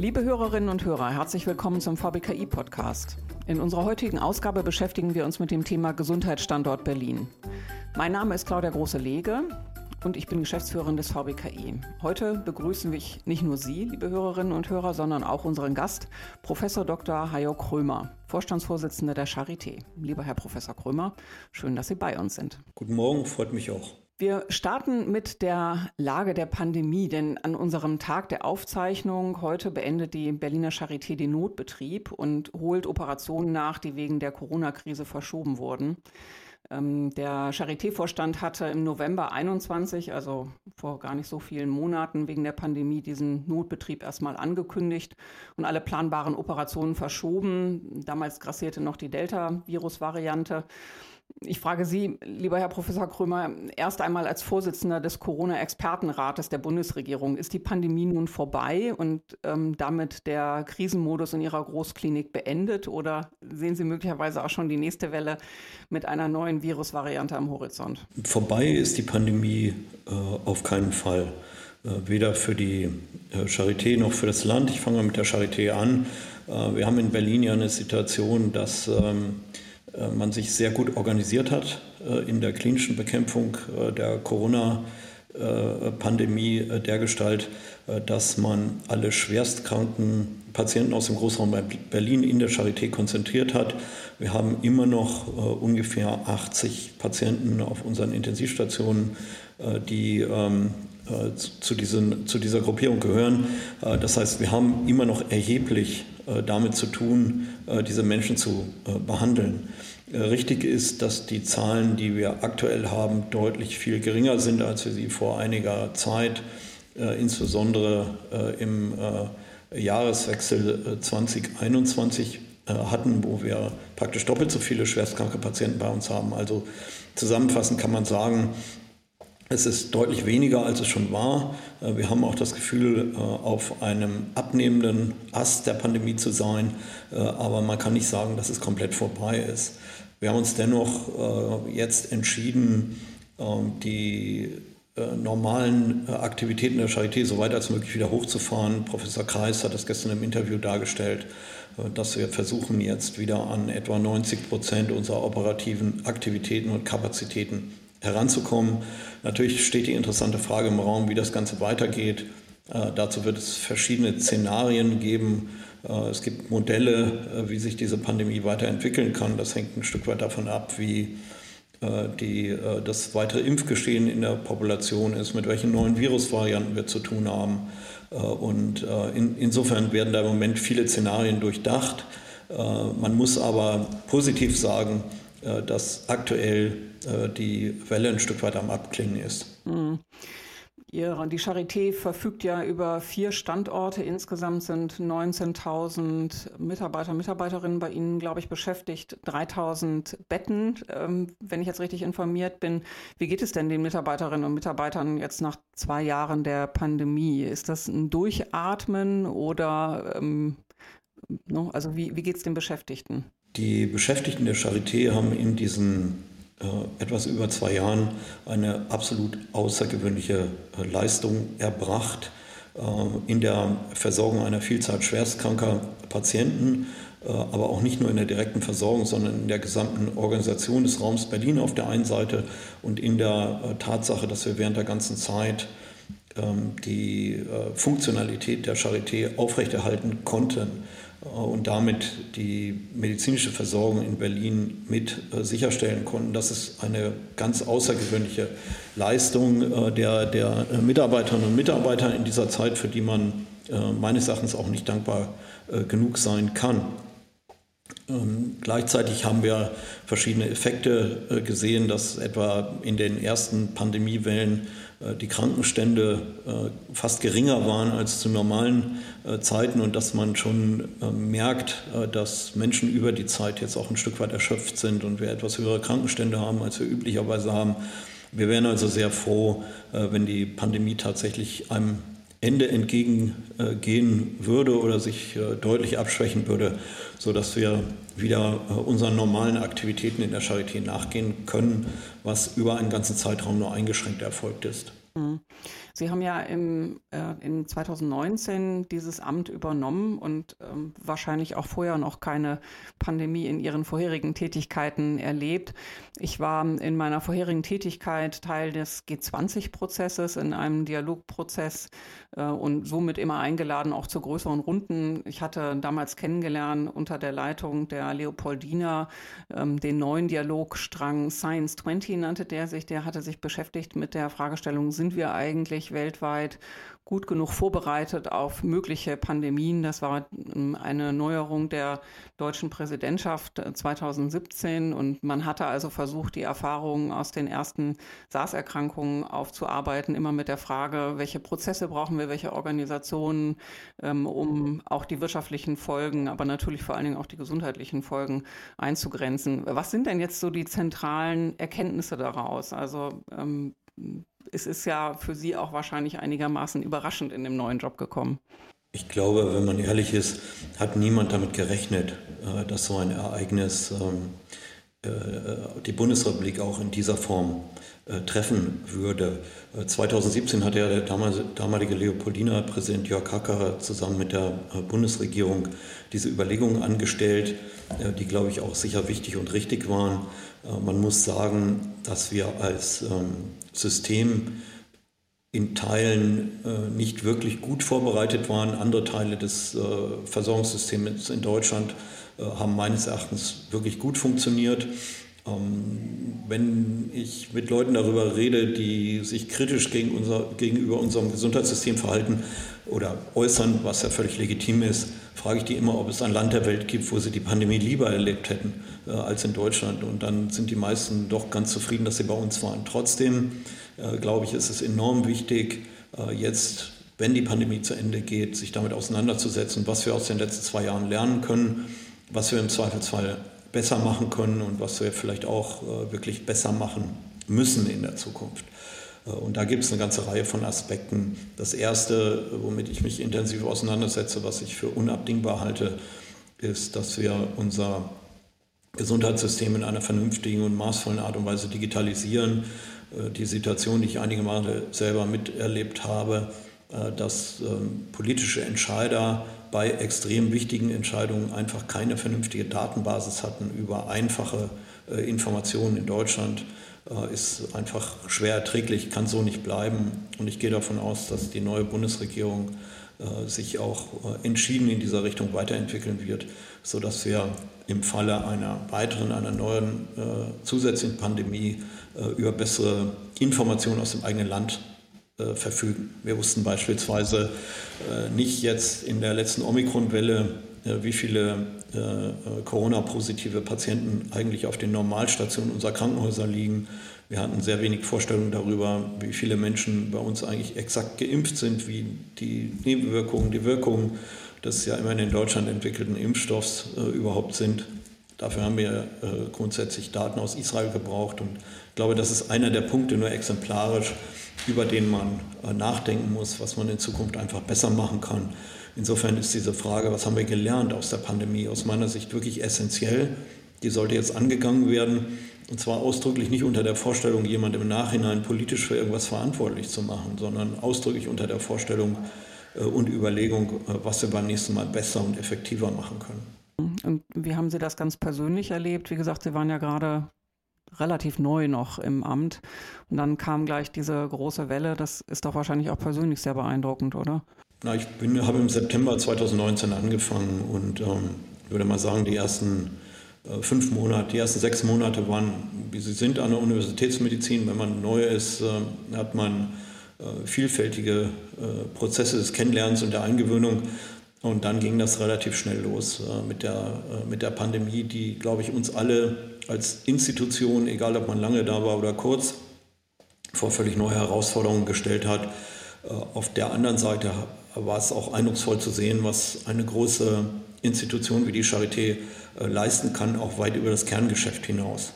Liebe Hörerinnen und Hörer, herzlich willkommen zum VBKI-Podcast. In unserer heutigen Ausgabe beschäftigen wir uns mit dem Thema Gesundheitsstandort Berlin. Mein Name ist Claudia Große-Lege und ich bin Geschäftsführerin des VBKI. Heute begrüßen wir nicht nur Sie, liebe Hörerinnen und Hörer, sondern auch unseren Gast, Professor Dr. Hajo Krömer, Vorstandsvorsitzender der Charité. Lieber Herr Professor Krömer, schön, dass Sie bei uns sind. Guten Morgen, freut mich auch. Wir starten mit der Lage der Pandemie, denn an unserem Tag der Aufzeichnung heute beendet die Berliner Charité den Notbetrieb und holt Operationen nach, die wegen der Corona-Krise verschoben wurden. Ähm, der Charité-Vorstand hatte im November 21, also vor gar nicht so vielen Monaten, wegen der Pandemie diesen Notbetrieb erstmal angekündigt und alle planbaren Operationen verschoben. Damals grassierte noch die Delta-Virus-Variante. Ich frage Sie, lieber Herr Professor Krömer, erst einmal als Vorsitzender des Corona-Expertenrates der Bundesregierung. Ist die Pandemie nun vorbei und ähm, damit der Krisenmodus in Ihrer Großklinik beendet oder sehen Sie möglicherweise auch schon die nächste Welle mit einer neuen Virusvariante am Horizont? Vorbei ist die Pandemie äh, auf keinen Fall. Äh, weder für die äh, Charité noch für das Land. Ich fange mal mit der Charité an. Äh, wir haben in Berlin ja eine Situation, dass ähm, äh, man sich sehr gut organisiert hat äh, in der klinischen Bekämpfung äh, der Corona-Pandemie dergestalt, dass man alle schwerstkranken Patienten aus dem Großraum Berlin in der Charité konzentriert hat. Wir haben immer noch ungefähr 80 Patienten auf unseren Intensivstationen, die ähm, zu, diesen, zu dieser Gruppierung gehören. Das heißt, wir haben immer noch erheblich damit zu tun, diese Menschen zu behandeln. Richtig ist, dass die Zahlen, die wir aktuell haben, deutlich viel geringer sind, als wir sie vor einiger Zeit, äh, insbesondere äh, im äh, Jahreswechsel 2021 äh, äh, hatten, wo wir praktisch doppelt so viele schwerstkranke Patienten bei uns haben. Also zusammenfassend kann man sagen, es ist deutlich weniger, als es schon war. Äh, wir haben auch das Gefühl, auf einem abnehmenden Ast der Pandemie zu sein, aber man kann nicht sagen, dass es komplett vorbei ist. Wir haben uns dennoch äh, jetzt entschieden, äh, die äh, normalen äh, Aktivitäten der Charité so weit als möglich wieder hochzufahren. Professor Kreis hat das gestern im Interview dargestellt, äh, dass wir versuchen jetzt wieder an etwa 90 Prozent unserer operativen Aktivitäten und Kapazitäten heranzukommen. Natürlich steht die interessante Frage im Raum, wie das Ganze weitergeht. Äh, dazu wird es verschiedene Szenarien geben. Äh, es gibt Modelle, äh, wie sich diese Pandemie weiterentwickeln kann. Das hängt ein Stück weit davon ab, wie äh, die, das weitere Impfgeschehen in der Population ist, mit welchen neuen Virusvarianten wir zu tun haben. Und in, insofern werden da im Moment viele Szenarien durchdacht. Man muss aber positiv sagen, dass aktuell die Welle ein Stück weit am Abklingen ist. Mhm. Die Charité verfügt ja über vier Standorte. Insgesamt sind 19.000 Mitarbeiter, Mitarbeiterinnen bei Ihnen, glaube ich, beschäftigt. 3.000 Betten, ähm, wenn ich jetzt richtig informiert bin. Wie geht es denn den Mitarbeiterinnen und Mitarbeitern jetzt nach zwei Jahren der Pandemie? Ist das ein Durchatmen oder, ähm, no, also wie, wie geht es den Beschäftigten? Die Beschäftigten der Charité haben in diesen äh, etwas über zwei Jahren eine absolut außergewöhnliche äh, Leistung erbracht äh, in der Versorgung einer Vielzahl schwerstkranker Patienten, aber auch nicht nur in der direkten Versorgung, sondern in der gesamten Organisation des Raums Berlin auf der einen Seite und in der Tatsache, dass wir während der ganzen Zeit ähm, die Funktionalität der Charité aufrechterhalten konnten. Äh, und damit die medizinische Versorgung in Berlin mit äh, sicherstellen konnten. Das ist eine ganz außergewöhnliche Leistung äh, der, der Mitarbeiterinnen und Mitarbeiter in dieser Zeit, für die man meines Erachtens auch nicht dankbar genug sein kann. Ähm, gleichzeitig haben wir verschiedene Effekte gesehen, dass etwa in den ersten Pandemiewellen die Krankenstände äh, fast geringer waren als zu normalen äh, Zeiten und dass man schon merkt, dass Menschen über die Zeit jetzt auch ein Stück weit erschöpft sind und wir etwas höhere Krankenstände haben, als wir üblicherweise haben. Wir wären also sehr froh, wenn die Pandemie tatsächlich einem Ende entgegengehen würde oder sich deutlich abschwächen würde, sodass wir wieder unseren normalen Aktivitäten in der Charité nachgehen können, was über einen ganzen Zeitraum nur eingeschränkt erfolgt ist. Sie haben ja im, äh, in 2019 dieses Amt übernommen und ähm, wahrscheinlich auch vorher noch keine Pandemie in Ihren vorherigen Tätigkeiten erlebt. Ich war in meiner vorherigen Tätigkeit Teil des G20-Prozesses in einem Dialogprozess äh, und somit immer eingeladen auch zu größeren Runden. Ich hatte damals kennengelernt unter der Leitung der Leopoldina ähm, den neuen Dialogstrang Science 20 nannte der sich. Der hatte sich beschäftigt mit der Fragestellung, sind wir eigentlich weltweit gut genug vorbereitet auf mögliche Pandemien. Das war ähm, eine Neuerung der deutschen Präsidentschaft 2017 äh, und man hatte also versucht, die Erfahrungen aus den ersten SARS-Erkrankungen aufzuarbeiten, immer mit der Frage, welche Prozesse brauchen wir, welche Organisationen, ähm, um auch die wirtschaftlichen Folgen, aber natürlich vor allen Dingen auch die gesundheitlichen Folgen einzugrenzen. Was sind denn jetzt so die zentralen Erkenntnisse daraus? Also ähm, es ist ja für Sie auch wahrscheinlich einigermaßen überraschend in dem neuen Job gekommen. Ich glaube, wenn man ehrlich ist, hat niemand damit gerechnet, äh, dass so ein Ereignis ähm, äh, die Bundesrepublik auch in dieser Form äh, treffen würde. 2017 hat ja der damalige Leopoldiner Präsident Jörg Hacker zusammen mit der Bundesregierung diese Überlegungen angestellt, die, glaube ich, auch sicher wichtig und richtig waren. Man muss sagen, dass wir als ähm, System in Teilen äh, nicht wirklich gut vorbereitet waren. Andere Teile des äh, Versorgungssystems in Deutschland äh, haben meines Erachtens wirklich gut funktioniert. Ähm, wenn ich mit Leuten darüber rede, die sich kritisch gegen unser, gegenüber unserem Gesundheitssystem verhalten oder äußern, was ja völlig legitim ist, frage ich die immer, ob es ein Land der Welt gibt, wo sie die Pandemie lieber erlebt hätten äh, als in Deutschland. Und dann sind die meisten doch ganz zufrieden, dass sie bei uns waren. Trotzdem äh, glaube ich, ist es enorm wichtig, äh, jetzt, wenn die Pandemie zu Ende geht, sich damit auseinanderzusetzen, was wir aus den letzten zwei Jahren lernen können, was wir im Zweifelsfall besser machen können und was wir vielleicht auch wirklich besser machen müssen in der Zukunft. Und da gibt es eine ganze Reihe von Aspekten. Das Erste, womit ich mich intensiv auseinandersetze, was ich für unabdingbar halte, ist, dass wir unser Gesundheitssystem in einer vernünftigen und maßvollen Art und Weise digitalisieren. Äh, die Situation, die ich einige Male selber miterlebt habe, äh, dass ähm, politische Entscheider bei extrem wichtigen Entscheidungen einfach keine vernünftige Datenbasis hatten über einfache äh, Informationen in Deutschland, ist einfach schwer erträglich, kann so nicht bleiben. Und ich gehe davon aus, dass die neue Bundesregierung sich auch entschieden in dieser Richtung weiterentwickeln wird, sodass wir im Falle einer weiteren, einer neuen zusätzlichen Pandemie äh, über bessere Informationen aus dem eigenen Land äh, verfügen. Wir wussten beispielsweise äh, nicht jetzt in der letzten Omikron-Welle, wie viele Corona-positive Patienten eigentlich auf den Normalstationen unserer Krankenhäuser liegen. Wir hatten sehr wenig Vorstellungen darüber, wie viele Menschen bei uns eigentlich exakt geimpft sind, wie die Nebenwirkungen, die Wirkungen des ja immerhin in Deutschland entwickelten Impfstoffs äh, überhaupt sind. Dafür haben wir äh, grundsätzlich Daten aus Israel gebraucht und ich glaube, das ist einer der Punkte nur exemplarisch, über den man äh, nachdenken muss, was man in Zukunft einfach besser machen kann. Insofern ist diese Frage, was haben wir gelernt aus der Pandemie, aus meiner Sicht wirklich essentiell. Die sollte jetzt angegangen werden und zwar ausdrücklich nicht unter der Vorstellung, jemand im Nachhinein politisch für irgendwas verantwortlich zu machen, sondern ausdrücklich unter der Vorstellung und Überlegung, was wir beim nächsten Mal besser und effektiver machen können. Und wie haben Sie das ganz persönlich erlebt? Wie gesagt, Sie waren ja gerade relativ neu noch im Amt und dann kam gleich diese große Welle. Das ist doch wahrscheinlich auch persönlich sehr beeindruckend, oder? Na, ich bin, habe im September 2019 angefangen und ähm, würde mal sagen, die ersten äh, fünf Monate, die ersten sechs Monate waren, wie sie sind an der Universitätsmedizin. Wenn man neu ist, äh, hat man äh, vielfältige äh, Prozesse des Kennenlernens und der Eingewöhnung. Und dann ging das relativ schnell los äh, mit, der, äh, mit der Pandemie, die, glaube ich, uns alle als Institution, egal ob man lange da war oder kurz, vor völlig neue Herausforderungen gestellt hat. Äh, auf der anderen Seite war es auch eindrucksvoll zu sehen, was eine große Institution wie die Charité äh, leisten kann, auch weit über das Kerngeschäft hinaus.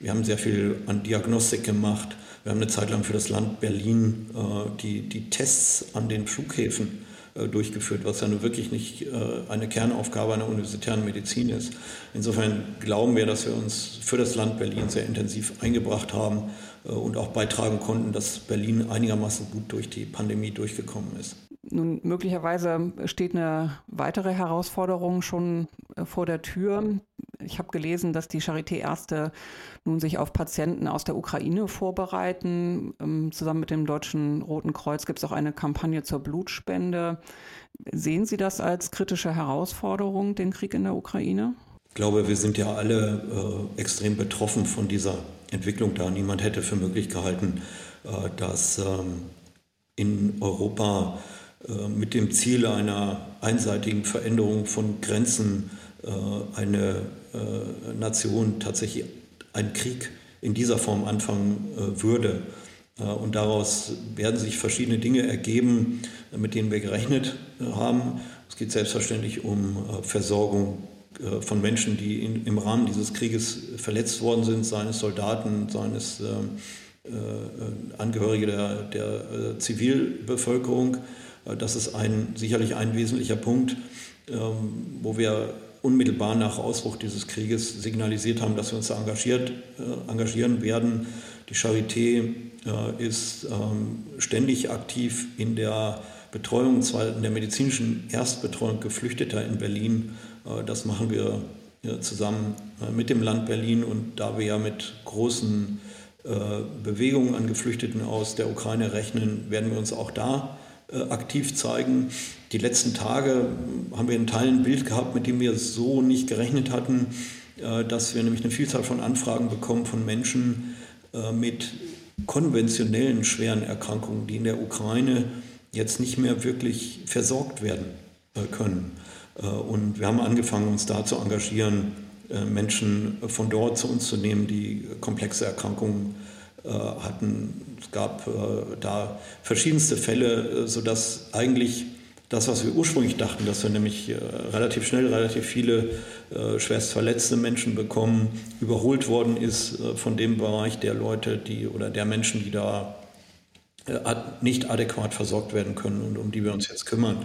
Wir haben sehr viel an Diagnostik gemacht. Wir haben eine Zeit lang für das Land Berlin äh, die, die Tests an den Flughäfen äh, durchgeführt, was ja nun wirklich nicht äh, eine Kernaufgabe einer universitären Medizin ist. Insofern glauben wir, dass wir uns für das Land Berlin sehr intensiv eingebracht haben äh, und auch beitragen konnten, dass Berlin einigermaßen gut durch die Pandemie durchgekommen ist. Nun, möglicherweise steht eine weitere Herausforderung schon vor der Tür. Ich habe gelesen, dass die Charité-Ärzte nun sich auf Patienten aus der Ukraine vorbereiten. Ähm, zusammen mit dem Deutschen Roten Kreuz gibt es auch eine Kampagne zur Blutspende. Sehen Sie das als kritische Herausforderung, den Krieg in der Ukraine? Ich glaube, wir sind ja alle äh, extrem betroffen von dieser Entwicklung da. Niemand hätte für möglich gehalten, äh, dass ähm, in Europa äh, mit dem Ziel einer einseitigen Veränderung von Grenzen äh, eine äh, Nation tatsächlich einen Krieg in dieser Form anfangen würde. Und daraus werden sich verschiedene Dinge ergeben, mit denen wir gerechnet haben. Es geht selbstverständlich um Versorgung von Menschen, die in, im Rahmen dieses Krieges verletzt worden sind, seien es Soldaten, seien es äh, Angehörige der, der Zivilbevölkerung. Das ist ein, sicherlich ein wesentlicher Punkt, ähm, wo wir unmittelbar nach Ausbruch dieses Krieges signalisiert haben, dass wir uns da engagiert, äh, engagieren werden. Die Charité äh, ist ähm, ständig aktiv in der Betreuung, zwar in der medizinischen Erstbetreuung Geflüchteter in Berlin. Äh, das machen wir zusammen mit dem Land Berlin und da wir ja mit großen Bewegungen an Geflüchteten aus der Ukraine rechnen, werden wir uns auch da äh, aktiv zeigen. Die letzten Tage haben wir in Teilen ein Bild gehabt, mit dem wir so nicht gerechnet hatten, äh, dass wir nämlich eine Vielzahl von Anfragen bekommen von Menschen äh, mit konventionellen schweren Erkrankungen, die in der Ukraine jetzt nicht mehr wirklich versorgt werden können. Und wir haben angefangen, uns da zu engagieren, Menschen von dort zu uns zu nehmen, die komplexe Erkrankungen hatten, es gab äh, da verschiedenste Fälle, äh, sodass eigentlich das, was wir ursprünglich dachten, dass wir nämlich äh, relativ schnell relativ viele äh, schwerst verletzte Menschen bekommen, überholt worden ist äh, von dem Bereich der Leute, die oder der Menschen, die da äh, nicht adäquat versorgt werden können und um die wir uns jetzt kümmern.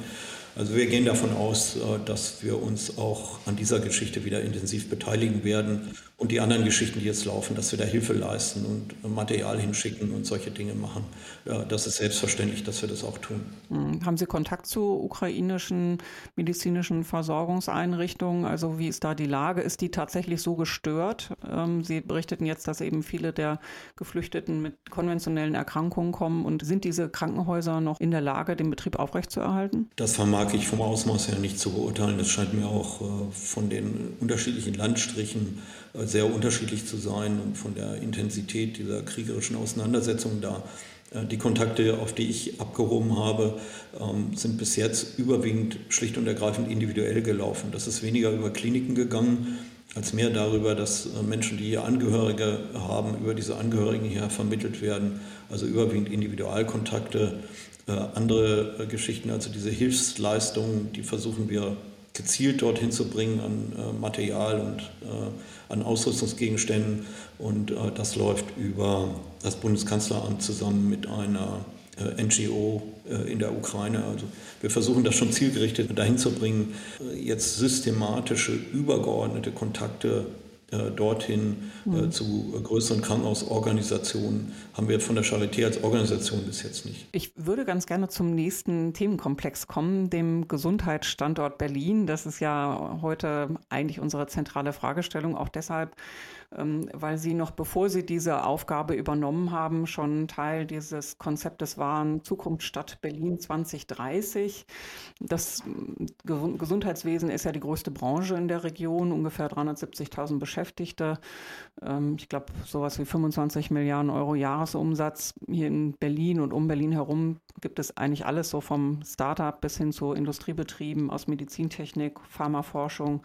Also wir gehen davon aus, äh, dass wir uns auch an dieser Geschichte wieder intensiv beteiligen werden und die anderen Geschichten, die jetzt laufen, dass wir da Hilfe leisten und Material hinschicken und solche Dinge machen. Ja, das ist selbstverständlich, dass wir das auch tun. Hm, haben Sie Kontakt zu ukrainischen medizinischen Versorgungseinrichtungen? Also wie ist da die Lage? Ist die tatsächlich so gestört? Ähm, Sie berichteten jetzt, dass eben viele der Geflüchteten mit konventionellen Erkrankungen kommen. Und sind diese Krankenhäuser noch in der Lage, den Betrieb aufrechtzuerhalten? Das vermag ich vom Ausmaß her nicht zu beurteilen. Das scheint mir auch äh, von den unterschiedlichen Landstrichen sehr unterschiedlich zu sein und von der Intensität dieser kriegerischen Auseinandersetzung da. Äh, die Kontakte, auf die ich abgehoben habe, ähm, sind bis jetzt überwiegend schlicht und ergreifend individuell gelaufen. Das ist weniger über Kliniken gegangen, als mehr darüber, dass äh, Menschen, die hier Angehörige haben, über diese Angehörigen hier vermittelt werden. Also überwiegend Individualkontakte. Äh, andere Geschichten, also diese Hilfsleistungen, die versuchen wir gezielt dorthin zu bringen an äh, Material und äh, an Ausrüstungsgegenständen. Und äh, das läuft über das Bundeskanzleramt zusammen mit einer äh, NGO äh, in der Ukraine. Also wir versuchen das schon zielgerichtet dahin zu bringen, äh, jetzt systematische, übergeordnete Kontakte dorthin äh, mhm. zu größeren Krankenhausorganisationen haben wir von der Charité als Organisation bis jetzt nicht. Ich würde ganz gerne zum nächsten Themenkomplex kommen, dem Gesundheitsstandort Berlin. Das ist ja heute eigentlich unsere zentrale Fragestellung, auch deshalb, weil Sie noch bevor Sie diese Aufgabe übernommen haben, schon Teil dieses Konzeptes waren Zukunft Stadt Berlin 2030. Das Gesundheitswesen ist ja die größte Branche in der Region, ungefähr 370.000 Beschäftigte. Ähm, ich glaube, sowas wie 25 Milliarden Euro Jahresumsatz. Hier in Berlin und um Berlin herum gibt es eigentlich alles so vom Startup bis hin zu Industriebetrieben aus Medizintechnik, Pharmaforschung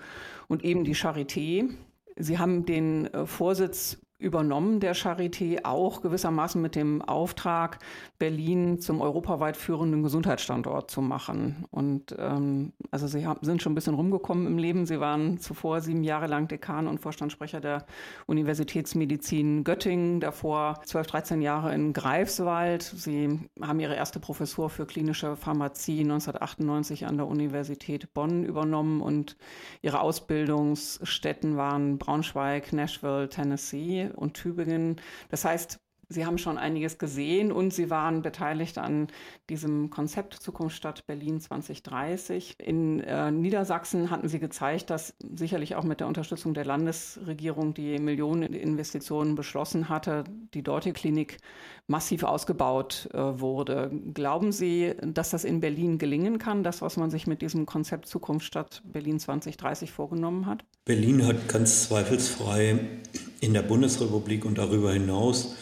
und eben die Charité, Sie haben den äh, Vorsitz übernommen, der Charité, auch gewissermaßen mit dem Auftrag, Berlin zum europaweit führenden Gesundheitsstandort zu machen. Und ähm, also Sie haben, sind schon ein bisschen rumgekommen im Leben. Sie waren zuvor sieben Jahre lang Dekan und Vorstandssprecher der Universitätsmedizin Göttingen, davor 12, 13 Jahre in Greifswald. Sie haben Ihre erste Professur für klinische Pharmazie 1998 an der Universität Bonn übernommen und Ihre Ausbildungsstätten waren Braunschweig, Nashville, Tennessee und Tübingen. Das heißt, Sie haben schon einiges gesehen und Sie waren beteiligt an diesem Konzept Zukunftsstadt Berlin 2030. In äh, Niedersachsen hatten Sie gezeigt, dass sicherlich auch mit der Unterstützung der Landesregierung die Millioneninvestitionen beschlossen hatte, die dortige Klinik massiv ausgebaut äh, wurde. Glauben Sie, dass das in Berlin gelingen kann, das, was man sich mit diesem Konzept Zukunftsstadt Berlin 2030 vorgenommen hat? Berlin hat ganz zweifelsfrei in der Bundesrepublik und darüber hinaus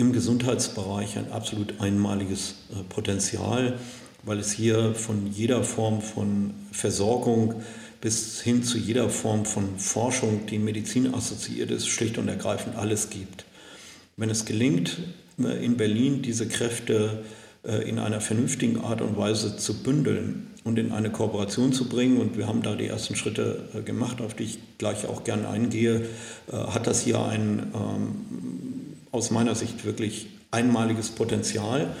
im Gesundheitsbereich ein absolut einmaliges äh, Potenzial, weil es hier von jeder Form von Versorgung bis hin zu jeder Form von Forschung, die Medizin assoziiert ist, schlicht und ergreifend alles gibt. Wenn es gelingt, äh, in Berlin diese Kräfte äh, in einer vernünftigen Art und Weise zu bündeln und in eine Kooperation zu bringen, und wir haben da die ersten Schritte gemacht, auf die ich gleich auch gerne eingehe, hat das hier ein ähm, aus meiner Sicht wirklich einmaliges Potenzial.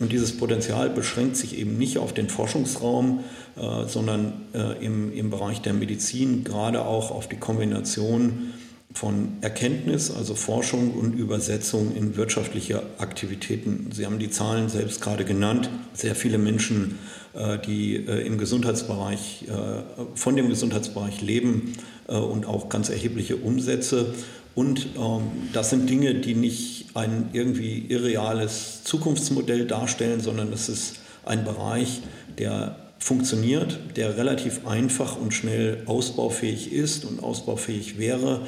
Und dieses Potenzial beschränkt sich eben nicht auf den Forschungsraum, äh, sondern äh, im, im Bereich der Medizin gerade auch auf die Kombination von Erkenntnis, also Forschung und Übersetzung in wirtschaftliche Aktivitäten. Sie haben die Zahlen selbst gerade genannt. Sehr viele Menschen, äh, die äh, im Gesundheitsbereich, äh, von dem Gesundheitsbereich leben und auch ganz erhebliche Umsätze. Und ähm, das sind Dinge, die nicht ein irgendwie irreales Zukunftsmodell darstellen, sondern es ist ein Bereich, der funktioniert, der relativ einfach und schnell ausbaufähig ist und ausbaufähig wäre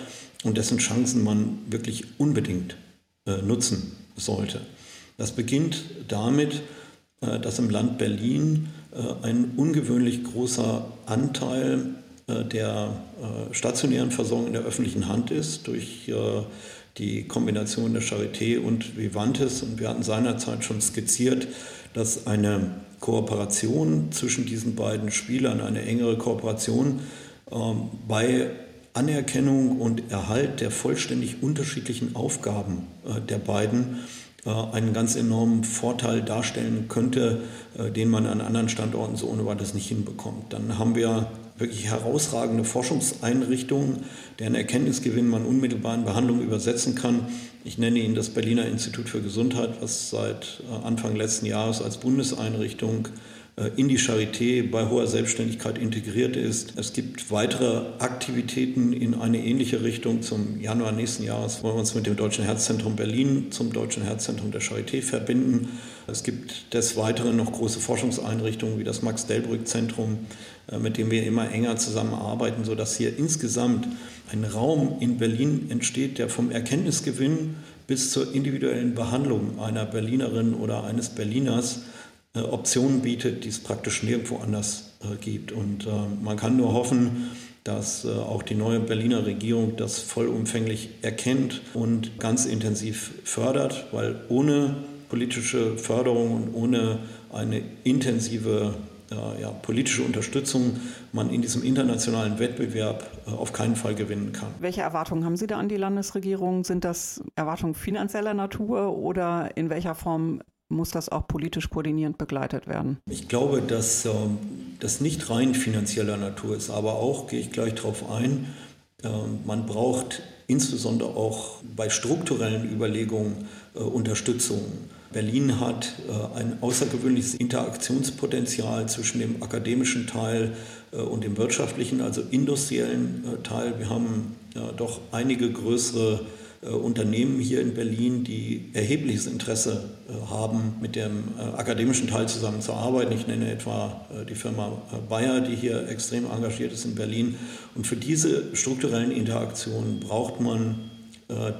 und dessen Chancen man wirklich unbedingt äh, nutzen sollte. Das beginnt damit, äh, dass im Land Berlin äh, ein ungewöhnlich großer Anteil der äh, stationären Versorgung in der öffentlichen Hand ist durch äh, die Kombination der Charité und Vivantes. Und wir hatten seinerzeit schon skizziert, dass eine Kooperation zwischen diesen beiden Spielern, eine engere Kooperation ähm, bei Anerkennung und Erhalt der vollständig unterschiedlichen Aufgaben der beiden einen ganz enormen Vorteil darstellen könnte, den man an anderen Standorten so ohne weiteres nicht hinbekommt. Dann haben wir wirklich herausragende Forschungseinrichtungen, deren Erkenntnisgewinn man unmittelbar in Behandlung übersetzen kann. Ich nenne Ihnen das Berliner Institut für Gesundheit, was seit äh, Anfang letzten Jahres als Bundeseinrichtung in die Charité bei hoher Selbstständigkeit integriert ist. Es gibt weitere Aktivitäten in eine ähnliche Richtung. Zum Januar nächsten Jahres wollen wir uns mit dem Deutschen Herzzentrum Berlin zum Deutschen Herzzentrum der Charité verbinden. Es gibt des Weiteren noch große Forschungseinrichtungen wie das Max-Delbrück-Zentrum, äh, mit dem wir immer enger zusammenarbeiten, sodass hier insgesamt ein Raum in Berlin entsteht, der vom Erkenntnisgewinn bis zur individuellen Behandlung einer Berlinerin oder eines Berliners äh, Optionen bietet, die es praktisch nirgendwo anders äh, gibt. Und äh, man kann nur hoffen, dass auch die neue Berliner Regierung das vollumfänglich erkennt und ganz intensiv fördert, weil ohne politische Förderung und ohne eine intensive ja, politische Unterstützung man in diesem internationalen Wettbewerb auf keinen Fall gewinnen kann. Welche Erwartungen haben Sie da an die Landesregierung? Sind das Erwartungen finanzieller Natur oder in welcher Form muss das auch politisch koordinierend begleitet werden? Ich glaube, dass ähm, das nicht rein finanzieller Natur ist, aber auch, gehe ich gleich darauf ein, äh, man braucht insbesondere auch bei strukturellen Überlegungen äh, Unterstützung. Berlin hat äh, ein außergewöhnliches Interaktionspotenzial zwischen dem akademischen Teil äh, und dem wirtschaftlichen, also industriellen äh, Teil. Wir haben doch einige größere äh, Unternehmen hier in Berlin, die erhebliches Interesse äh, haben, mit dem äh, akademischen Teil zusammenzuarbeiten. Ich nenne etwa die Firma Bayer, die hier extrem engagiert ist in Berlin. Und für diese strukturellen Interaktionen braucht man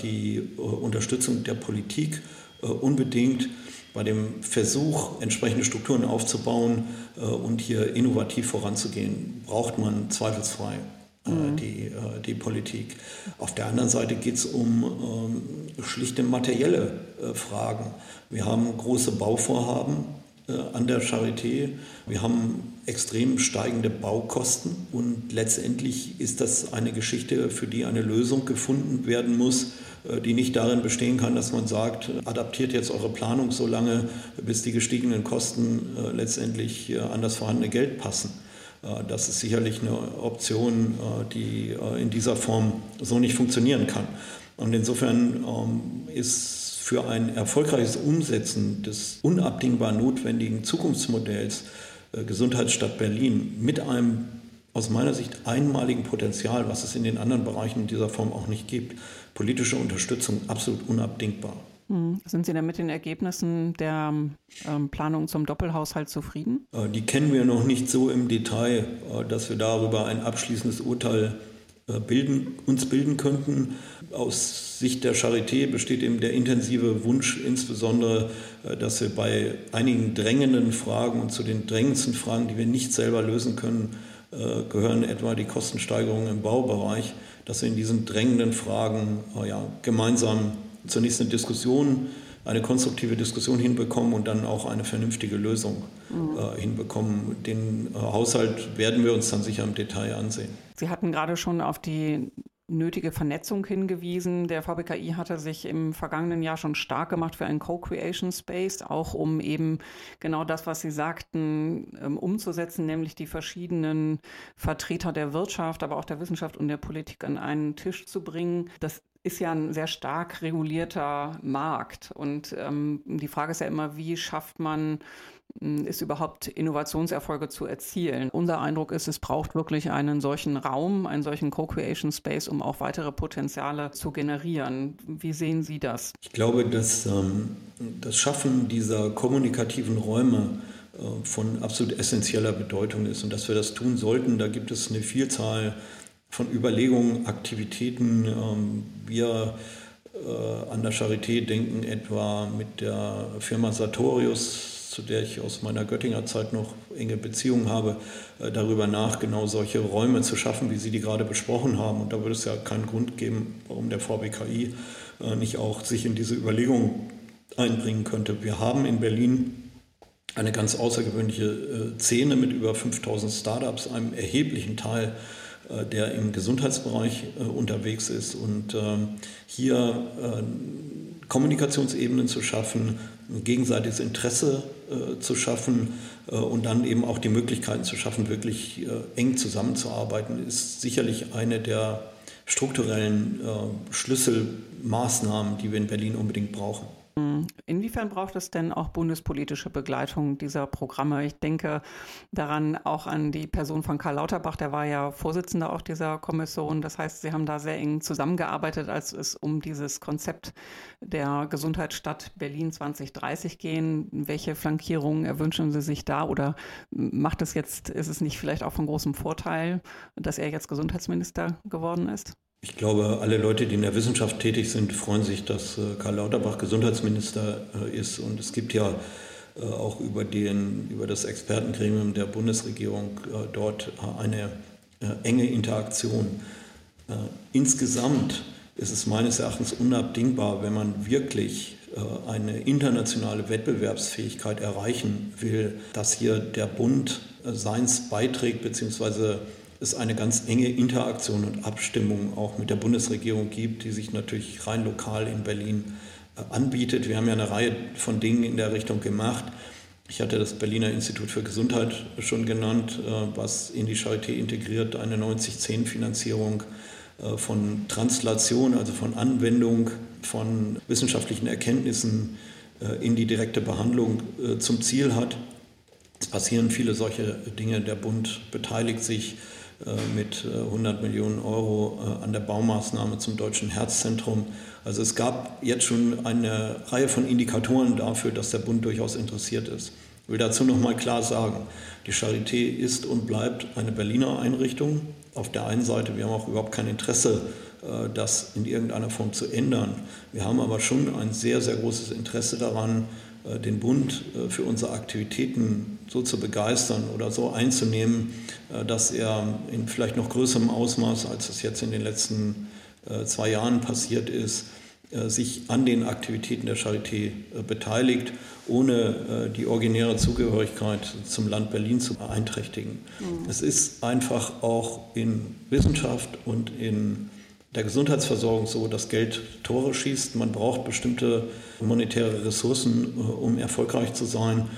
die Unterstützung der Politik unbedingt bei dem Versuch, entsprechende Strukturen aufzubauen und hier innovativ voranzugehen, braucht man zweifelsfrei mhm. die, die Politik. Auf der anderen Seite geht es um ähm, schlichte materielle Fragen. Wir haben große Bauvorhaben an der Charité. Wir haben extrem steigende Baukosten und letztendlich ist das eine Geschichte, für die eine Lösung gefunden werden muss, äh, die nicht darin bestehen kann, dass man sagt, adaptiert jetzt eure Planung so lange, bis die gestiegenen Kosten äh, letztendlich äh, an das vorhandene Geld passen. Das ist sicherlich eine Option, die in dieser Form so nicht funktionieren kann. Und insofern ähm, ist für ein erfolgreiches Umsetzen des unabdingbar notwendigen Zukunftsmodells Gesundheitsstadt Berlin mit einem aus meiner Sicht einmaligen Potenzial, was es in den anderen Bereichen in dieser Form auch nicht gibt, politische Unterstützung absolut unabdingbar. Hm. Sind Sie denn mit den Ergebnissen der ähm, Planung zum Doppelhaushalt zufrieden? Äh, die kennen wir noch nicht so im Detail, äh, dass wir darüber ein abschließendes Urteil äh, bilden, uns bilden könnten. Aus Sicht der Charité besteht eben der intensive Wunsch, insbesondere, dass wir bei einigen drängenden Fragen und zu den drängendsten Fragen, die wir nicht selber lösen können, gehören etwa die Kostensteigerungen im Baubereich, dass wir in diesen drängenden Fragen ja, gemeinsam zunächst eine Diskussion, eine konstruktive Diskussion hinbekommen und dann auch eine vernünftige Lösung mhm. äh, hinbekommen. Den äh, Haushalt werden wir uns dann sicher im Detail ansehen. Sie hatten gerade schon auf die nötige Vernetzung hingewiesen. Der VBKI hatte sich im vergangenen Jahr schon stark gemacht für einen Co-Creation Space, auch um eben genau das, was Sie sagten, ähm, umzusetzen, nämlich die verschiedenen Vertreter der Wirtschaft, aber auch der Wissenschaft und der Politik an einen Tisch zu bringen. Das ist ja ein sehr stark regulierter Markt. Und ähm, die Frage ist ja immer, wie schafft man ist überhaupt Innovationserfolge zu erzielen. Unser Eindruck ist, es braucht wirklich einen solchen Raum, einen solchen Co-Creation Space, um auch weitere Potenziale zu generieren. Wie sehen Sie das? Ich glaube, dass ähm, das Schaffen dieser kommunikativen Räume äh, von absolut essentieller Bedeutung ist und dass wir das tun sollten. Da gibt es eine Vielzahl von Überlegungen, Aktivitäten. Ähm, wir äh, an der Charité denken etwa mit der Firma Sartorius zu der ich aus meiner Göttinger Zeit noch enge Beziehungen habe, äh, darüber nach, genau solche Räume zu schaffen, wie Sie die gerade besprochen haben. Und da würde es ja keinen Grund geben, warum der VBKI äh, nicht auch sich in diese Überlegungen einbringen könnte. Wir haben in Berlin eine ganz außergewöhnliche Szene mit über 5000 Startups, einem erheblichen Teil der im Gesundheitsbereich unterwegs ist und ähm, hier Kommunikationsebenen zu schaffen, gegenseitiges Interesse äh, zu schaffen äh, und dann eben auch die Möglichkeiten zu schaffen, wirklich äh, eng zusammenzuarbeiten, ist sicherlich eine der strukturellen äh, Schlüsselmaßnahmen, die wir in Berlin unbedingt brauchen. Inwiefern braucht es denn auch bundespolitische Begleitung dieser Programme? Ich denke daran auch an die Person von Karl Lauterbach, der war ja Vorsitzender auch dieser Kommission. Das heißt, Sie haben da sehr eng zusammengearbeitet, als es um dieses Konzept der Gesundheitsstadt Berlin 2030 gehen. Welche Flankierungen erwünschen Sie sich da oder macht es jetzt, ist es nicht vielleicht auch von großem Vorteil, dass er jetzt Gesundheitsminister geworden ist? Ich glaube, alle Leute, die in der Wissenschaft tätig sind, freuen sich, dass äh, Karl Lauterbach Gesundheitsminister äh, ist. Und es gibt ja äh, auch über, den, über das Expertengremium der Bundesregierung dort eine enge Interaktion. Insgesamt ist es meines Erachtens unabdingbar, wenn man wirklich eine internationale Wettbewerbsfähigkeit erreichen will, dass hier der Bund seins beiträgt bzw es eine ganz enge Interaktion und Abstimmung auch mit der Bundesregierung gibt, die sich natürlich rein lokal in Berlin äh, anbietet. Wir haben ja eine Reihe von Dingen in der Richtung gemacht. Ich hatte das Berliner Institut für Gesundheit schon genannt, äh, was in die Charité integriert, eine 90-10-Finanzierung äh, von Translation, also von Anwendung von wissenschaftlichen Erkenntnissen in die direkte Behandlung zum Ziel hat. Es passieren viele solche Dinge. Der Bund beteiligt sich mit 100 äh, Millionen Euro äh, an der Baumaßnahme zum Deutschen Herzzentrum. Also es gab jetzt schon eine Reihe von Indikatoren dafür, dass der Bund durchaus interessiert ist. Ich will dazu noch mal klar sagen, die Charité ist und bleibt eine Berliner Einrichtung. Auf der einen Seite, wir haben auch überhaupt kein Interesse das in irgendeiner Form zu ändern. Wir haben aber schon ein sehr, sehr großes Interesse daran, den Bund für unsere Aktivitäten so zu begeistern oder so einzunehmen, dass er in vielleicht noch größerem Ausmaß, als es jetzt in den letzten zwei Jahren passiert ist, äh, sich an den Aktivitäten der Charité äh, beteiligt, ohne äh, die originäre Zugehörigkeit zum Land Berlin zu beeinträchtigen. Mhm. Es ist einfach auch in Wissenschaft und in der Gesundheitsversorgung so, dass Geld Tore schießt. Man braucht bestimmte monetäre Ressourcen, um erfolgreich zu sein.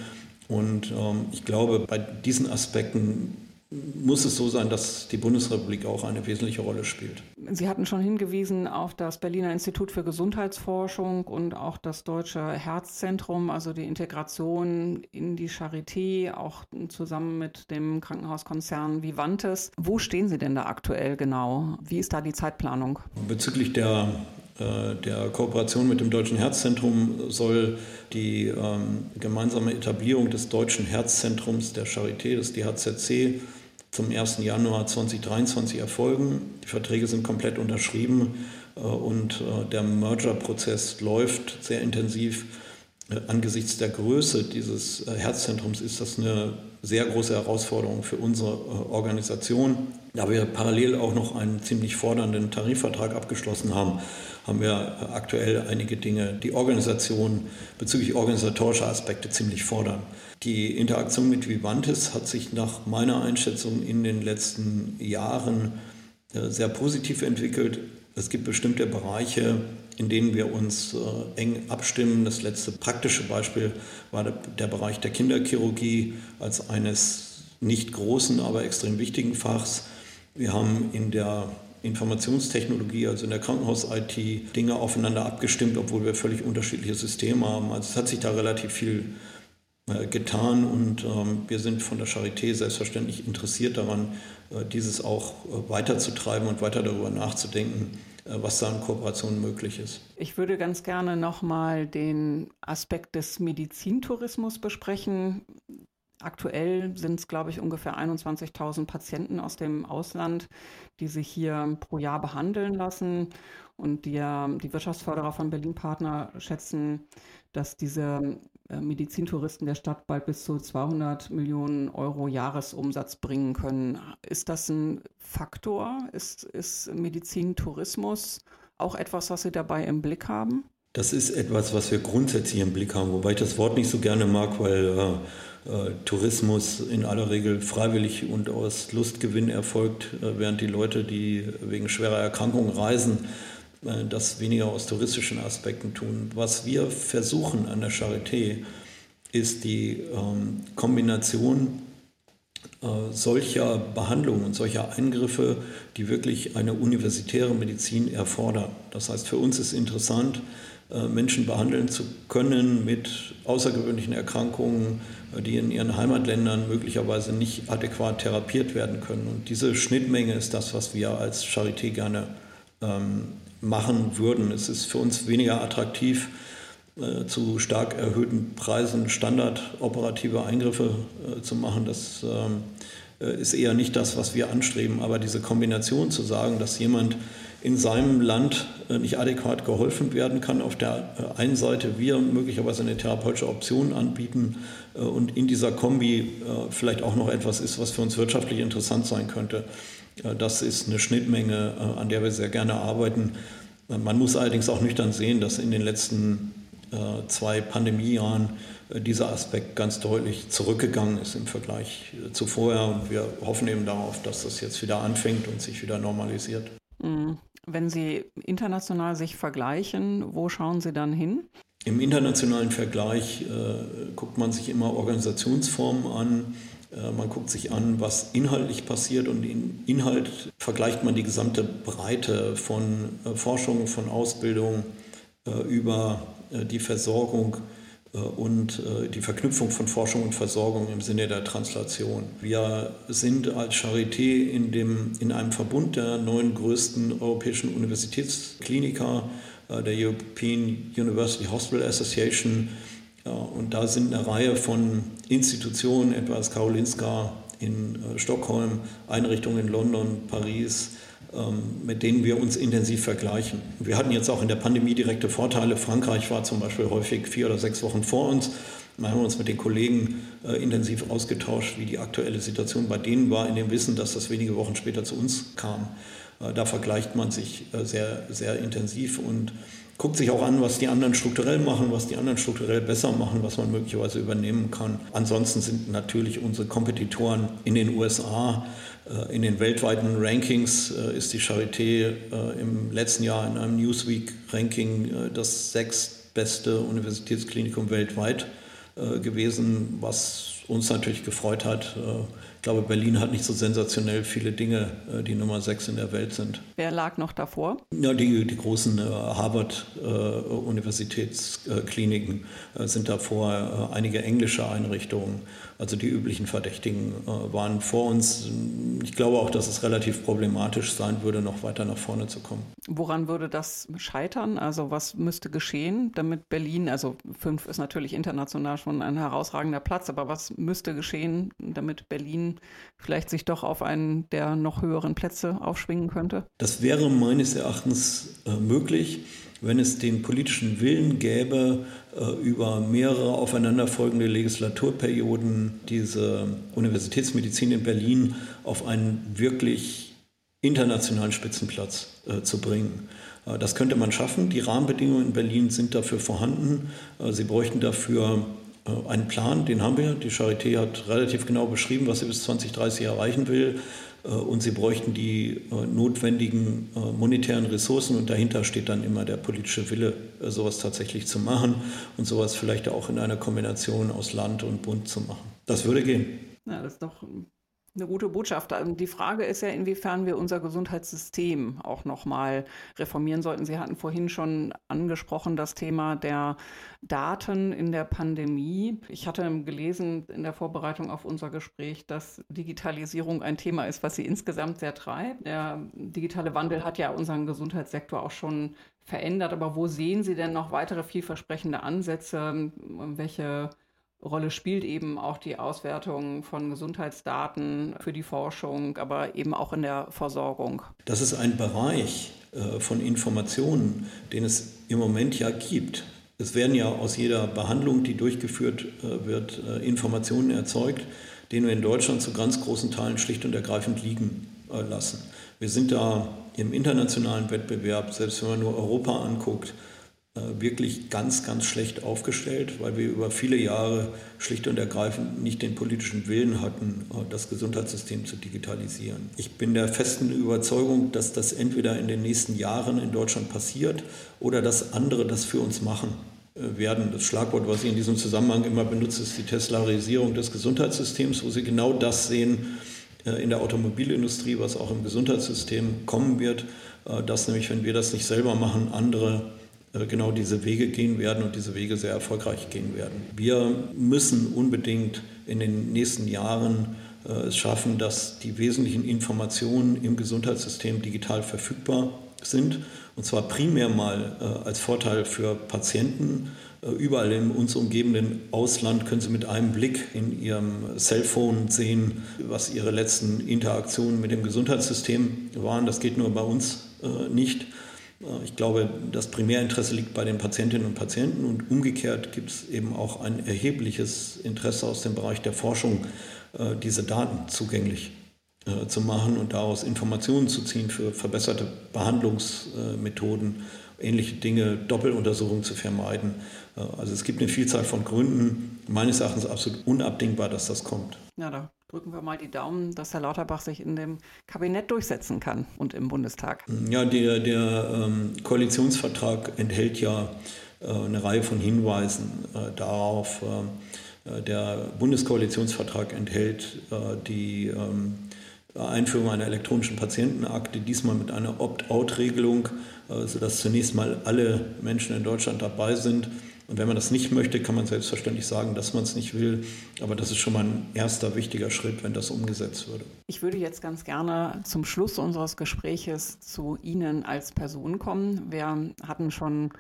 Und ähm, ich glaube, bei diesen Aspekten muss es so sein, dass die Bundesrepublik auch eine wesentliche Rolle spielt. Sie hatten schon hingewiesen auf das Berliner Institut für Gesundheitsforschung und auch das Deutsche Herzzentrum, also die Integration in die Charité, auch zusammen mit dem Krankenhauskonzern Vivantes. Wo stehen Sie denn da aktuell genau? Wie ist da die Zeitplanung? Bezüglich der äh, der Kooperation mit dem Deutschen Herzzentrum soll die ähm, gemeinsame Etablierung des Deutschen Herzzentrums der Charité, das DHZC, zum 1. Januar 2023 erfolgen. Die Verträge sind komplett unterschrieben äh, und äh, der Merger-Prozess läuft sehr intensiv. Äh, angesichts der Größe dieses Herzzentrums ist das eine sehr große Herausforderung für unsere Organisation. Da wir parallel auch noch einen ziemlich fordernden Tarifvertrag abgeschlossen haben, haben wir aktuell einige Dinge, die Organisation bezüglich organisatorischer Aspekte ziemlich fordern. Die Interaktion mit Vivantes hat sich nach meiner Einschätzung in den letzten Jahren äh, sehr positiv entwickelt. Es gibt bestimmte Bereiche, in denen wir uns äh, eng abstimmen. Das letzte praktische Beispiel war der, Bereich der Kinderchirurgie als eines nicht großen, aber extrem wichtigen Fachs. Wir haben in der Informationstechnologie, also in der Krankenhaus-IT, Dinge aufeinander abgestimmt, obwohl wir völlig unterschiedliche Systeme haben. Also es hat sich da relativ viel getan und ähm, wir sind von der Charité selbstverständlich interessiert daran, äh, dieses auch äh, weiterzutreiben und weiter darüber nachzudenken, was da an Kooperationen möglich ist. Ich würde ganz gerne nochmal den Aspekt des Medizintourismus besprechen. Aktuell sind es, glaube ich, ungefähr 21.000 Patienten aus dem Ausland, die sich hier pro Jahr behandeln lassen. Und die, die Wirtschaftsförderer von Berlin Partner schätzen, dass diese äh, Medizintouristen der Stadt bald bis zu 200 Millionen Euro Jahresumsatz bringen können. Ist das ein Faktor? Ist, ist Medizintourismus auch etwas, was Sie dabei im Blick haben? Das ist etwas, was wir grundsätzlich im Blick haben, wobei ich das Wort nicht so gerne mag, weil äh, äh, Tourismus in aller Regel freiwillig und aus Lustgewinn erfolgt, äh, während die Leute, die wegen schwerer Erkrankungen reisen, äh, das weniger aus touristischen Aspekten tun. Was wir versuchen an der Charité, ist die ähm, Kombination äh, solcher Behandlungen und solcher Eingriffe, die wirklich eine universitäre Medizin erfordern. Das heißt, für uns ist interessant, äh, Menschen behandeln zu können mit außergewöhnlichen Erkrankungen, äh, die in ihren Heimatländern möglicherweise nicht adäquat therapiert werden können. Und diese Schnittmenge ist das, was wir als Charité gerne ähm, machen würden. Es ist für uns weniger attraktiv, äh, zu stark erhöhten Preisen standardoperative Eingriffe äh, zu machen. Das ähm, äh, ist eher nicht das, was wir anstreben. Aber diese Kombination zu sagen, dass jemand in seinem Land äh, nicht adäquat geholfen werden kann. Auf der äh, einen Seite wir möglicherweise eine therapeutische Option anbieten äh, und in dieser Kombi vielleicht auch noch etwas ist, was für uns wirtschaftlich interessant sein könnte. Das ist eine Schnittmenge, an der wir sehr gerne arbeiten. Man muss allerdings auch nüchtern sehen, dass in den letzten zwei Pandemiejahren dieser Aspekt ganz deutlich zurückgegangen ist im Vergleich zu vorher. Und wir hoffen eben darauf, dass das jetzt wieder anfängt und sich wieder normalisiert. Mhm. Wenn Sie international sich vergleichen, wo schauen Sie dann hin? Im internationalen Vergleich äh, guckt man sich immer Organisationsformen an. Äh, man guckt sich an, was inhaltlich passiert und in Inhalt vergleicht man die gesamte Breite von äh, Forschung, von Ausbildung äh, über die Versorgung und die Verknüpfung von Forschung und Versorgung im Sinne der Translation. Wir sind als Charité in, dem, in einem Verbund der neun größten europäischen Universitätskliniker, der European University Hospital Association. Und da sind eine Reihe von Institutionen, etwa das Karolinska in Stockholm, Einrichtungen in London, Paris, ähm, mit denen wir uns intensiv vergleichen. Wir hatten jetzt auch in der Pandemie direkte Vorteile. Frankreich war zum Beispiel häufig vier oder sechs Wochen vor uns. Wir haben uns mit den Kollegen äh, intensiv ausgetauscht, wie die aktuelle Situation bei denen war, in dem Wissen, dass das wenige Wochen später zu uns kam. Äh, da vergleicht man sich äh, sehr, sehr intensiv und guckt sich auch an, was die anderen strukturell machen, was die anderen strukturell besser machen, was man möglicherweise übernehmen kann. Ansonsten sind natürlich unsere Kompetitoren in den USA äh, in den weltweiten Rankings äh, ist die Charité äh, im letzten Jahr in einem Newsweek-Ranking das sechstbeste Universitätsklinikum weltweit gewesen, was uns natürlich gefreut hat. Ich glaube, Berlin hat nicht so sensationell viele Dinge, die Nummer sechs in der Welt sind. Wer lag noch davor? Ja, die, die großen Harvard-Universitätskliniken sind davor, einige englische Einrichtungen. Also die üblichen Verdächtigen äh, waren vor uns. Ich glaube auch, dass es relativ problematisch sein würde, noch weiter nach vorne zu kommen. Woran würde das scheitern? Also was müsste geschehen, damit Berlin, also fünf ist natürlich international schon ein herausragender Platz, aber was müsste geschehen, damit Berlin vielleicht sich doch auf einen der noch höheren Plätze aufschwingen könnte? Das wäre meines Erachtens äh, möglich wenn es den politischen Willen gäbe, äh, über mehrere aufeinanderfolgende Legislaturperioden diese Universitätsmedizin in Berlin auf einen wirklich internationalen Spitzenplatz äh, zu bringen. Das könnte man schaffen. Die Rahmenbedingungen in Berlin sind dafür vorhanden. Sie bräuchten dafür einen Plan, den haben wir. Die Charité hat relativ genau beschrieben, was sie bis 2030 erreichen will. Äh, und sie bräuchten die äh, notwendigen äh, monetären Ressourcen und dahinter steht dann immer der politische Wille, sowas tatsächlich zu machen und sowas vielleicht auch in einer Kombination aus Land und Bund zu machen. Das würde gehen. Ja, das ist doch eine gute Botschaft. Also die Frage ist ja, inwiefern wir unser Gesundheitssystem auch nochmal reformieren sollten. Sie hatten vorhin schon angesprochen das Thema der Daten in der Pandemie. Ich hatte gelesen in der Vorbereitung auf unser Gespräch, dass Digitalisierung ein Thema ist, was Sie insgesamt sehr treibt. Der digitale Wandel hat ja unseren Gesundheitssektor auch schon verändert. Aber wo sehen Sie denn noch weitere vielversprechende Ansätze? Welche Rolle spielt eben auch die Auswertung von Gesundheitsdaten für die Forschung, aber eben auch in der Versorgung. Das ist ein Bereich äh, von Informationen, den es im Moment ja gibt. Es werden ja aus jeder Behandlung, die durchgeführt äh, wird, äh, Informationen erzeugt, die wir in Deutschland zu ganz großen Teilen schlicht und ergreifend liegen lassen. Wir sind da im internationalen Wettbewerb, selbst wenn man nur Europa anguckt, wirklich ganz, ganz schlecht aufgestellt, weil wir über viele Jahre schlicht und ergreifend nicht den politischen Willen hatten, äh, das Gesundheitssystem zu digitalisieren. Ich bin der festen Überzeugung, dass das entweder in den nächsten Jahren in Deutschland passiert oder dass andere das für uns machen äh, werden. Das Schlagwort, was ich in diesem Zusammenhang immer benutze, ist die Teslarisierung des Gesundheitssystems, wo Sie genau das sehen in der Automobilindustrie, was auch im Gesundheitssystem kommen wird, dass nämlich, wenn wir das nicht selber machen, andere äh, genau diese Wege gehen werden und diese Wege sehr erfolgreich gehen werden. Wir müssen unbedingt in den nächsten Jahren äh, es schaffen, dass die wesentlichen Informationen im Gesundheitssystem digital verfügbar sind. Und zwar primär mal äh, als Vorteil für Patienten. Überall im uns umgebenden Ausland können Sie mit einem Blick in Ihrem Cellphone sehen, was Ihre letzten Interaktionen mit dem Gesundheitssystem waren. Das geht nur bei uns nicht. Ich glaube, das Primärinteresse liegt bei den Patientinnen und Patienten und umgekehrt gibt es eben auch ein erhebliches Interesse aus dem Bereich der Forschung, äh, diese Daten zugänglich äh, zu machen und daraus Informationen zu ziehen für verbesserte Behandlungsmethoden, ähnliche Dinge, Doppeluntersuchungen zu vermeiden. Äh, also es gibt eine Vielzahl von Gründen, meines Erachtens absolut unabdingbar, dass das kommt. Ja, da drücken wir mal die Daumen, dass Herr Lauterbach sich in dem Kabinett durchsetzen kann und im Bundestag. Ja, der, der ähm, Koalitionsvertrag enthält ja äh, eine Reihe von Hinweisen äh, darauf. Äh, der Bundeskoalitionsvertrag enthält äh, die ähm, Einführung einer elektronischen Patientenakte, diesmal mit einer Opt-out-Regelung, äh, sodass zunächst mal alle Menschen in Deutschland dabei sind Und wenn man das nicht möchte, kann man selbstverständlich sagen, dass man es nicht will. Aber das ist schon mal ein erster wichtiger Schritt, wenn das umgesetzt würde. Ich würde jetzt ganz gerne zum Schluss unseres Gespräches zu Ihnen als Person kommen. Wir hatten schon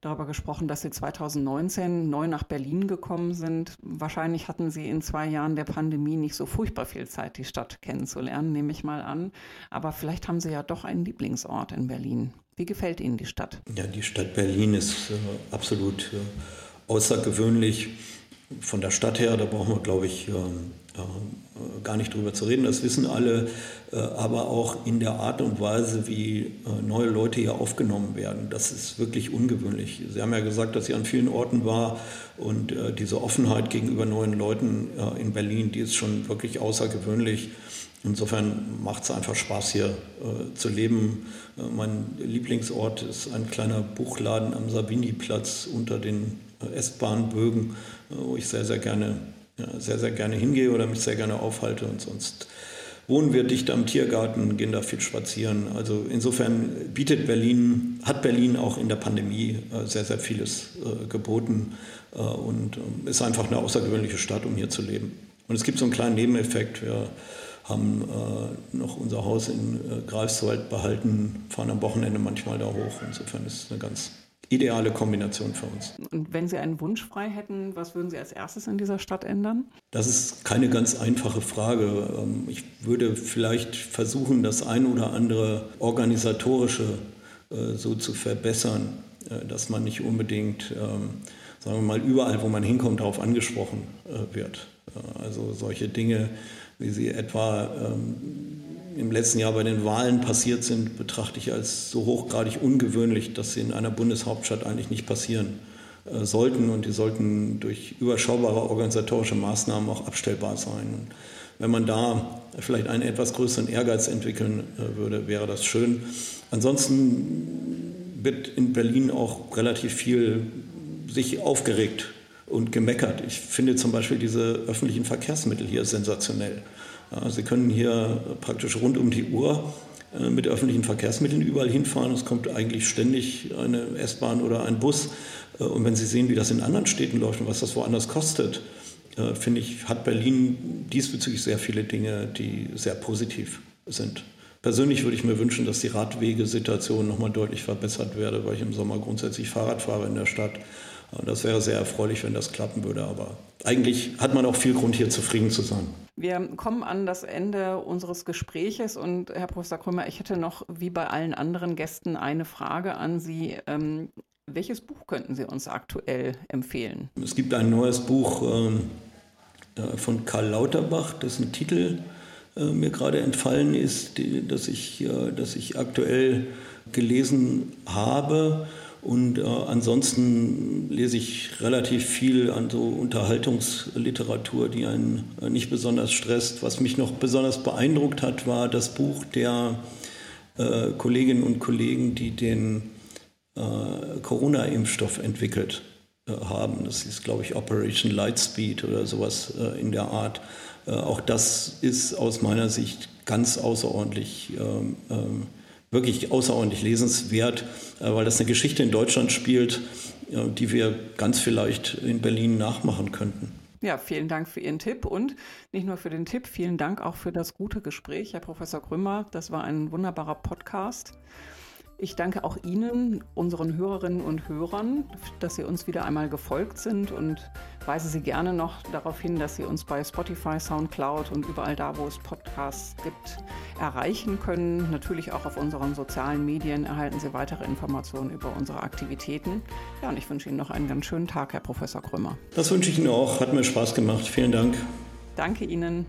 darüber gesprochen, dass Sie 2019 neu nach Berlin gekommen sind. Wahrscheinlich hatten Sie in zwei Jahren der Pandemie nicht so furchtbar viel Zeit, die Stadt kennenzulernen, nehme ich mal an. Aber vielleicht haben Sie ja doch einen Lieblingsort in Berlin. Wie gefällt Ihnen die Stadt? Ja, die Stadt Berlin ist äh, absolut äh, außergewöhnlich. Von der Stadt her, da brauchen wir, glaube ich, äh, äh, gar nicht drüber zu reden, das wissen alle, äh, aber auch in der Art und Weise, wie äh, neue Leute hier aufgenommen werden. Das ist wirklich ungewöhnlich. Sie haben ja gesagt, dass sie an vielen Orten war und diese Offenheit gegenüber neuen Leuten in Berlin, die ist schon wirklich außergewöhnlich. Insofern macht es einfach Spaß, hier äh, zu leben. Äh, mein Lieblingsort ist ein kleiner Buchladen am Sabini-Platz unter den äh, S-Bahn-Bögen, äh, wo ich sehr, sehr gerne, sehr, sehr gerne hingehe oder mich sehr gerne aufhalte. Und sonst wohnen wir dicht am Tiergarten, gehen da viel spazieren. Also insofern bietet Berlin, hat Berlin auch in der Pandemie äh, sehr, sehr vieles äh, geboten und ähm, ist einfach eine außergewöhnliche Stadt, um hier zu leben. Und es gibt so einen kleinen Nebeneffekt. Wir haben äh, noch unser Haus in äh, Greifswald behalten, fahren am Wochenende manchmal da hoch. Insofern ist es eine ganz ideale Kombination für uns. Und wenn Sie einen Wunsch frei hätten, was würden Sie als erstes in dieser Stadt ändern? Das ist keine ganz einfache Frage. Ähm, ich würde vielleicht versuchen, das ein oder andere organisatorische äh, so zu verbessern, äh, dass man nicht unbedingt, ähm, sagen wir mal, überall, wo man hinkommt, darauf angesprochen äh, wird. Also solche Dinge wie sie etwa ähm, im letzten Jahr bei den Wahlen passiert sind, betrachte ich als so hochgradig ungewöhnlich, dass sie in einer Bundeshauptstadt eigentlich nicht passieren äh, sollten und die sollten durch überschaubare organisatorische Maßnahmen auch abstellbar sein. Und wenn man da vielleicht einen etwas größeren Ehrgeiz entwickeln äh, würde, wäre das schön. Ansonsten wird in Berlin auch relativ viel sich aufgeregt und gemeckert. Ich finde zum Beispiel diese öffentlichen Verkehrsmittel hier sensationell. Sie können hier praktisch rund um die Uhr äh, mit öffentlichen Verkehrsmitteln überall hinfahren. Es kommt eigentlich ständig eine S-Bahn oder ein Bus. Äh, und wenn Sie sehen, wie das in anderen Städten läuft und was das woanders kostet, äh, finde ich, hat Berlin diesbezüglich sehr viele Dinge, die sehr positiv sind. Persönlich würde ich mir wünschen, dass die Radwegesituation nochmal deutlich verbessert werde, weil ich im Sommer grundsätzlich Fahrrad fahre in der Stadt das wäre sehr erfreulich, wenn das klappen würde. Aber eigentlich hat man auch viel Grund, hier zufrieden zu sein. Wir kommen an das Ende unseres Gespräches und Herr Professor Krömer, ich hätte noch wie bei allen anderen Gästen eine Frage an Sie. Ähm, welches Buch könnten Sie uns aktuell empfehlen? Es gibt ein neues Buch ähm, äh, von Karl Lauterbach, dessen Titel äh, mir gerade entfallen ist, die, das, ich, äh, das ich aktuell gelesen habe. Und äh, ansonsten lese ich relativ viel an so Unterhaltungsliteratur, die einen äh, nicht besonders stresst. Was mich noch besonders beeindruckt hat, war das Buch der äh, Kolleginnen und Kollegen, die den äh, Corona-Impfstoff entwickelt äh, haben. Das ist, glaube ich, Operation Lightspeed oder sowas äh, in der Art. auch das ist aus meiner Sicht ganz außerordentlich ähm, ähm, wirklich außerordentlich lesenswert, äh, weil das eine Geschichte in Deutschland spielt, die wir ganz vielleicht in Berlin nachmachen könnten. Ja, vielen Dank für Ihren Tipp und nicht nur für den Tipp, vielen Dank auch für das gute Gespräch, Herr Professor Krümmer. Das war ein wunderbarer Podcast. Ich danke auch Ihnen, unseren Hörerinnen und Hörern, dass Sie uns wieder einmal gefolgt sind und weise Sie gerne noch darauf hin, dass Sie uns bei Spotify, SoundCloud und überall da, wo es Podcasts gibt, erreichen können. Natürlich auch auf unseren sozialen Medien erhalten Sie weitere Informationen über unsere Aktivitäten. Ja, und ich wünsche Ihnen noch einen ganz schönen Tag, Herr Professor Krümmer. Das wünsche ich Ihnen auch. Hat mir Spaß gemacht. Vielen Dank. Danke Ihnen.